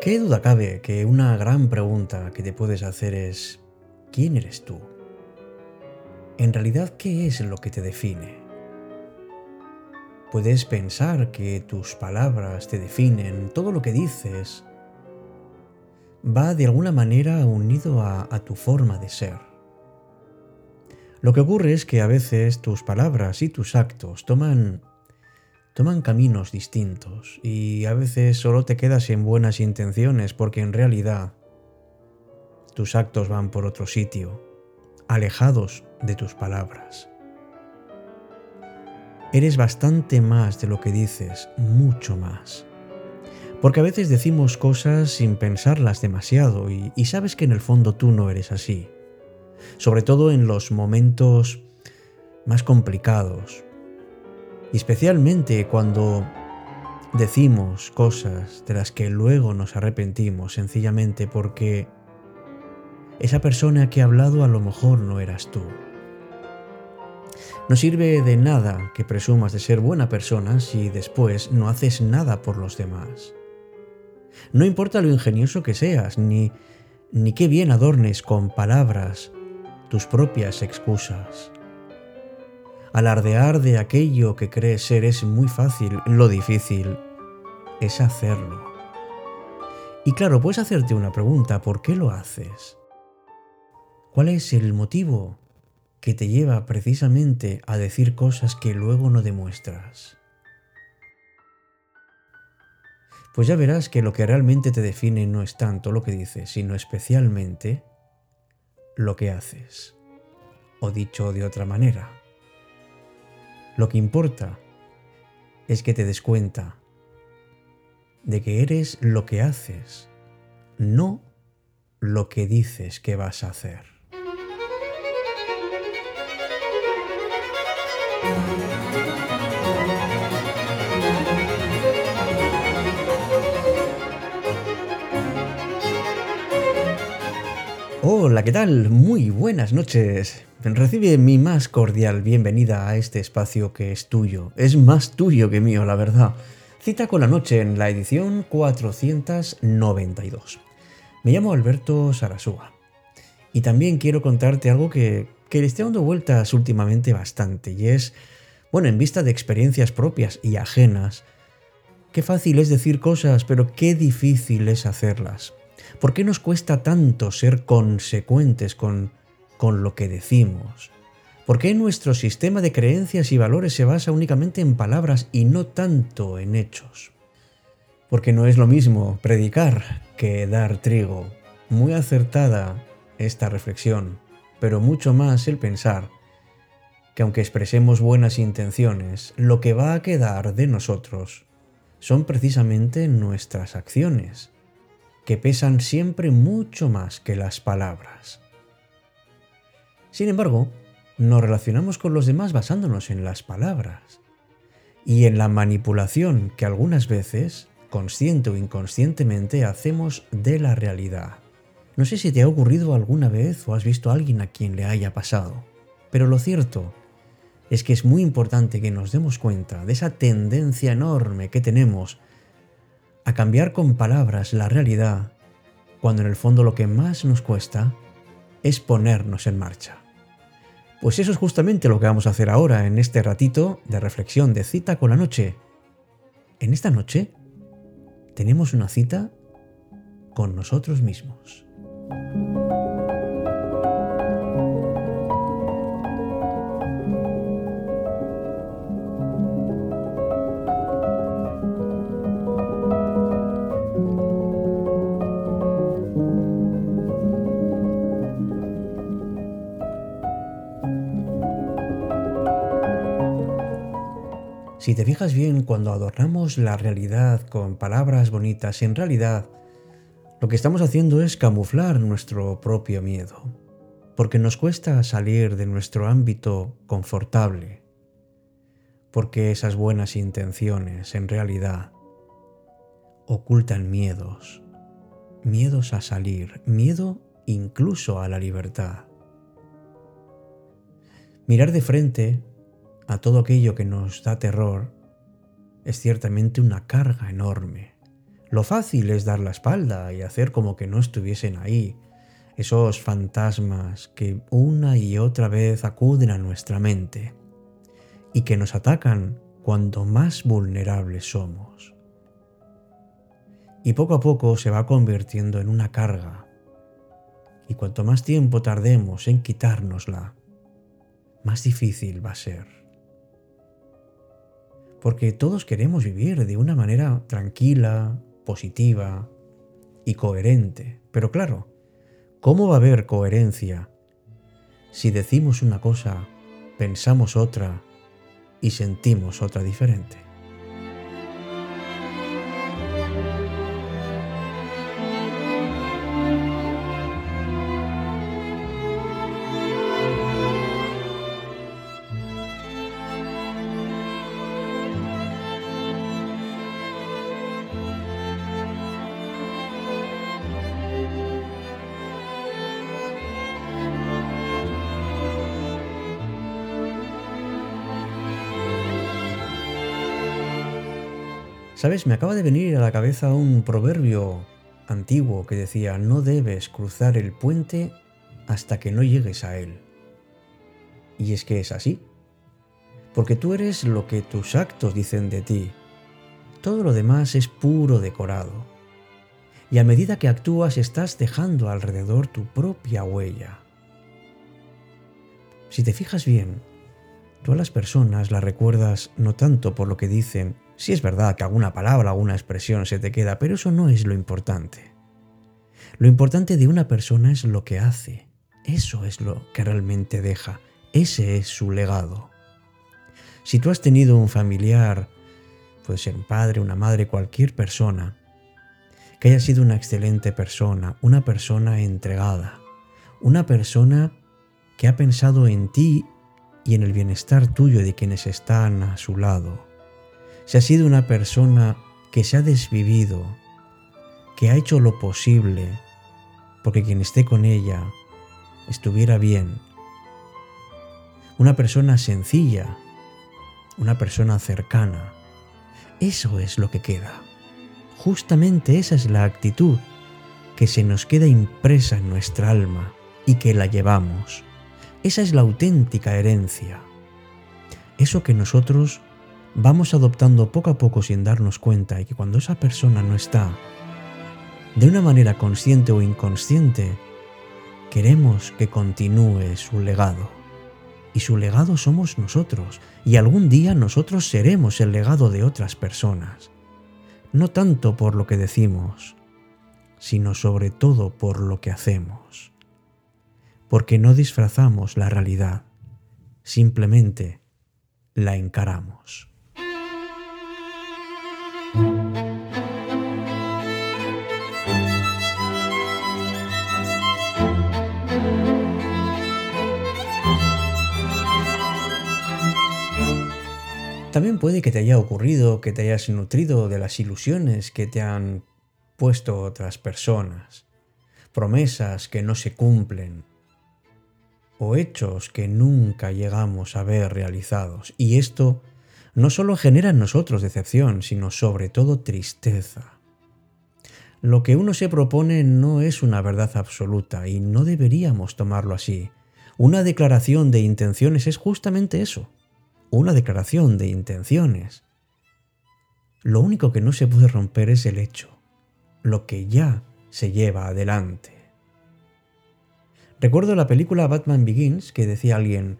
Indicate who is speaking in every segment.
Speaker 1: ¿Qué duda cabe que una gran pregunta que te puedes hacer es, ¿quién eres tú? En realidad, ¿qué es lo que te define? Puedes pensar que tus palabras te definen, todo lo que dices va de alguna manera unido a, a tu forma de ser. Lo que ocurre es que a veces tus palabras y tus actos toman toman caminos distintos y a veces solo te quedas en buenas intenciones porque en realidad tus actos van por otro sitio, alejados de tus palabras. Eres bastante más de lo que dices, mucho más. Porque a veces decimos cosas sin pensarlas demasiado y, y sabes que en el fondo tú no eres así. Sobre todo en los momentos más complicados, especialmente cuando decimos cosas de las que luego nos arrepentimos sencillamente porque esa persona que ha hablado a lo mejor no eras tú. No sirve de nada que presumas de ser buena persona si después no haces nada por los demás. No importa lo ingenioso que seas, ni, ni qué bien adornes con palabras tus propias excusas. Alardear de aquello que crees ser es muy fácil, lo difícil es hacerlo. Y claro, puedes hacerte una pregunta, ¿por qué lo haces? ¿Cuál es el motivo que te lleva precisamente a decir cosas que luego no demuestras? Pues ya verás que lo que realmente te define no es tanto lo que dices, sino especialmente lo que haces. O dicho de otra manera, lo que importa es que te des cuenta de que eres lo que haces, no lo que dices que vas a hacer. Hola, ¿qué tal? Muy buenas noches. Recibe mi más cordial bienvenida a este espacio que es tuyo. Es más tuyo que mío, la verdad. Cita con la noche en la edición 492. Me llamo Alberto Sarasúa. Y también quiero contarte algo que, que le estoy dando vueltas últimamente bastante. Y es, bueno, en vista de experiencias propias y ajenas, qué fácil es decir cosas, pero qué difícil es hacerlas. ¿Por qué nos cuesta tanto ser consecuentes con con lo que decimos? ¿Por qué nuestro sistema de creencias y valores se basa únicamente en palabras y no tanto en hechos? Porque no es lo mismo predicar que dar trigo. Muy acertada esta reflexión, pero mucho más el pensar que aunque expresemos buenas intenciones, lo que va a quedar de nosotros son precisamente nuestras acciones, que pesan siempre mucho más que las palabras. Sin embargo, nos relacionamos con los demás basándonos en las palabras y en la manipulación que algunas veces, consciente o inconscientemente, hacemos de la realidad. No sé si te ha ocurrido alguna vez o has visto a alguien a quien le haya pasado, pero lo cierto es que es muy importante que nos demos cuenta de esa tendencia enorme que tenemos a cambiar con palabras la realidad, cuando en el fondo lo que más nos cuesta es ponernos en marcha. Pues eso es justamente lo que vamos a hacer ahora en este ratito de reflexión de cita con la noche. En esta noche tenemos una cita con nosotros mismos. Si te fijas bien, cuando adornamos la realidad con palabras bonitas, en realidad lo que estamos haciendo es camuflar nuestro propio miedo, porque nos cuesta salir de nuestro ámbito confortable, porque esas buenas intenciones en realidad ocultan miedos, miedos a salir, miedo incluso a la libertad. Mirar de frente a todo aquello que nos da terror es ciertamente una carga enorme. Lo fácil es dar la espalda y hacer como que no estuviesen ahí, esos fantasmas que una y otra vez acuden a nuestra mente y que nos atacan cuando más vulnerables somos. Y poco a poco se va convirtiendo en una carga. Y cuanto más tiempo tardemos en quitárnosla, más difícil va a ser. Porque todos queremos vivir de una manera tranquila, positiva y coherente. Pero claro, ¿cómo va a haber coherencia si decimos una cosa, pensamos otra y sentimos otra diferente? Sabes, me acaba de venir a la cabeza un proverbio antiguo que decía, no debes cruzar el puente hasta que no llegues a él. Y es que es así. Porque tú eres lo que tus actos dicen de ti. Todo lo demás es puro decorado. Y a medida que actúas estás dejando alrededor tu propia huella. Si te fijas bien, tú a las personas las recuerdas no tanto por lo que dicen, si es verdad que alguna palabra, alguna expresión se te queda, pero eso no es lo importante. Lo importante de una persona es lo que hace. Eso es lo que realmente deja. Ese es su legado. Si tú has tenido un familiar, puede ser un padre, una madre, cualquier persona, que haya sido una excelente persona, una persona entregada, una persona que ha pensado en ti y en el bienestar tuyo de quienes están a su lado, si ha sido una persona que se ha desvivido, que ha hecho lo posible porque quien esté con ella estuviera bien, una persona sencilla, una persona cercana, eso es lo que queda. Justamente esa es la actitud que se nos queda impresa en nuestra alma y que la llevamos. Esa es la auténtica herencia. Eso que nosotros vamos adoptando poco a poco sin darnos cuenta y que cuando esa persona no está, de una manera consciente o inconsciente, queremos que continúe su legado. Y su legado somos nosotros, y algún día nosotros seremos el legado de otras personas. No tanto por lo que decimos, sino sobre todo por lo que hacemos. Porque no disfrazamos la realidad, simplemente la encaramos. También puede que te haya ocurrido que te hayas nutrido de las ilusiones que te han puesto otras personas, promesas que no se cumplen o hechos que nunca llegamos a ver realizados. Y esto no solo genera en nosotros decepción, sino sobre todo tristeza. Lo que uno se propone no es una verdad absoluta y no deberíamos tomarlo así. Una declaración de intenciones es justamente eso, una declaración de intenciones. Lo único que no se puede romper es el hecho, lo que ya se lleva adelante. Recuerdo la película Batman Begins que decía alguien,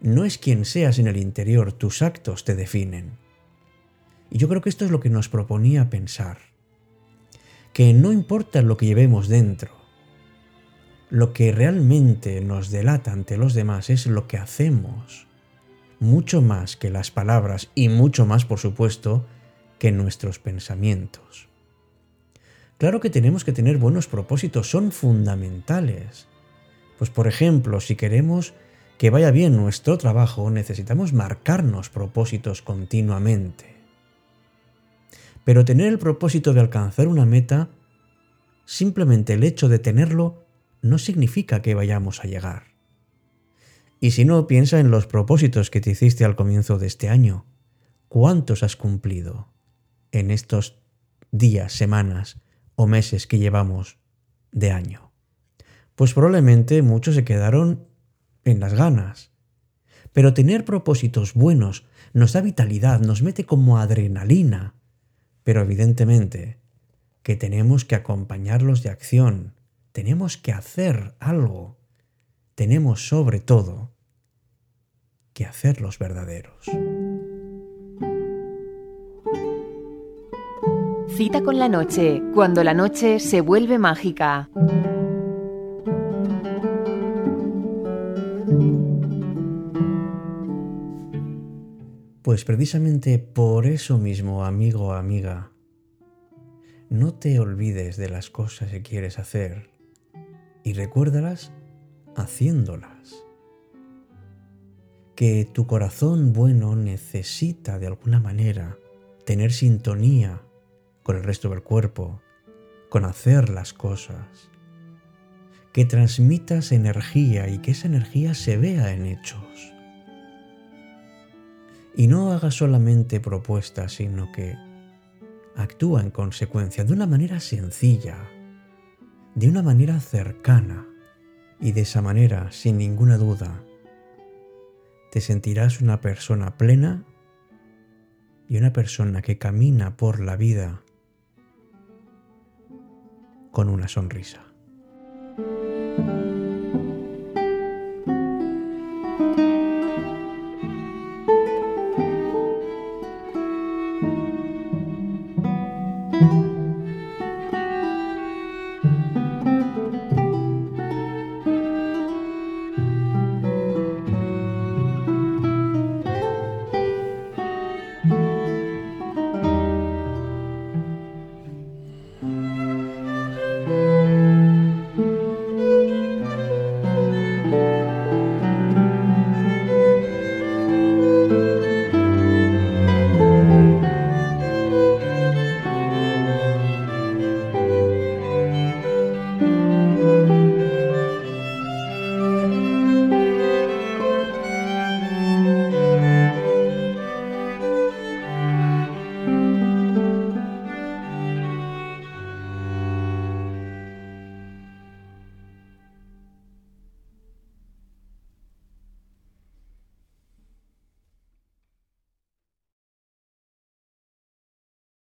Speaker 1: no es quien seas en el interior, tus actos te definen. Y yo creo que esto es lo que nos proponía pensar. Que no importa lo que llevemos dentro, lo que realmente nos delata ante los demás es lo que hacemos, mucho más que las palabras y mucho más, por supuesto, que nuestros pensamientos. Claro que tenemos que tener buenos propósitos, son fundamentales. Pues por ejemplo, si queremos que vaya bien nuestro trabajo, necesitamos marcarnos propósitos continuamente. Pero tener el propósito de alcanzar una meta, simplemente el hecho de tenerlo, no significa que vayamos a llegar. Y si no, piensa en los propósitos que te hiciste al comienzo de este año. ¿Cuántos has cumplido en estos días, semanas o meses que llevamos de año? Pues probablemente muchos se quedaron en las ganas. Pero tener propósitos buenos nos da vitalidad, nos mete como adrenalina. Pero evidentemente que tenemos que acompañarlos de acción, tenemos que hacer algo, tenemos sobre todo que hacerlos verdaderos.
Speaker 2: Cita con la noche, cuando la noche se vuelve mágica.
Speaker 1: Pues precisamente por eso mismo, amigo o amiga, no te olvides de las cosas que quieres hacer y recuérdalas haciéndolas. Que tu corazón bueno necesita de alguna manera tener sintonía con el resto del cuerpo, con hacer las cosas. Que transmitas energía y que esa energía se vea en hechos y no haga solamente propuestas, sino que actúa en consecuencia de una manera sencilla, de una manera cercana, y de esa manera, sin ninguna duda, te sentirás una persona plena y una persona que camina por la vida con una sonrisa.